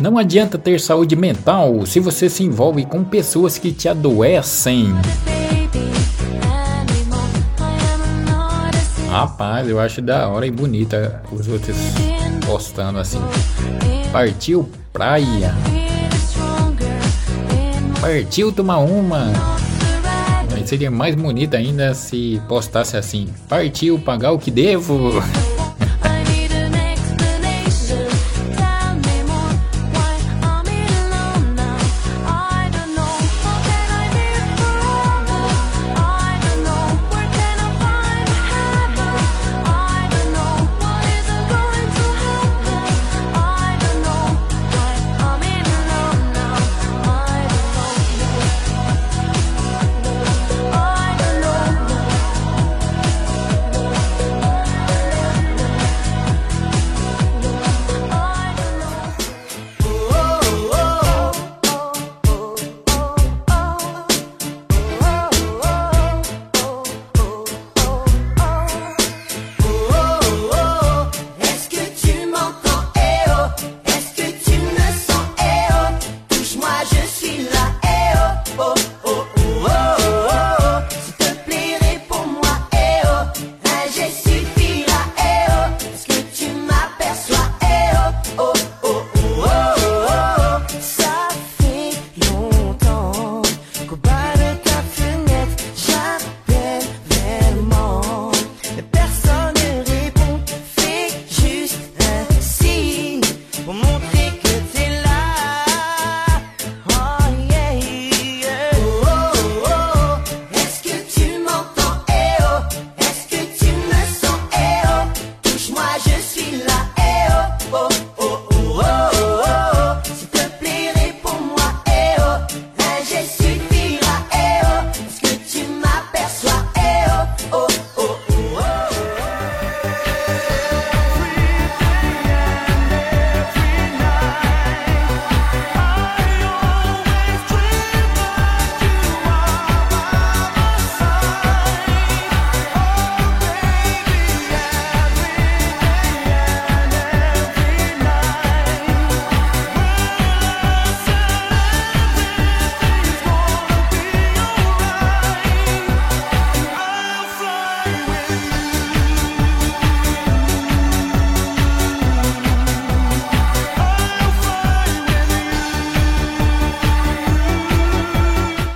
Não adianta ter saúde mental se você se envolve com pessoas que te adoecem. Rapaz, eu acho da hora e bonita os outros postando assim. Partiu praia. Partiu tomar uma. Mas seria mais bonita ainda se postasse assim. Partiu pagar o que devo.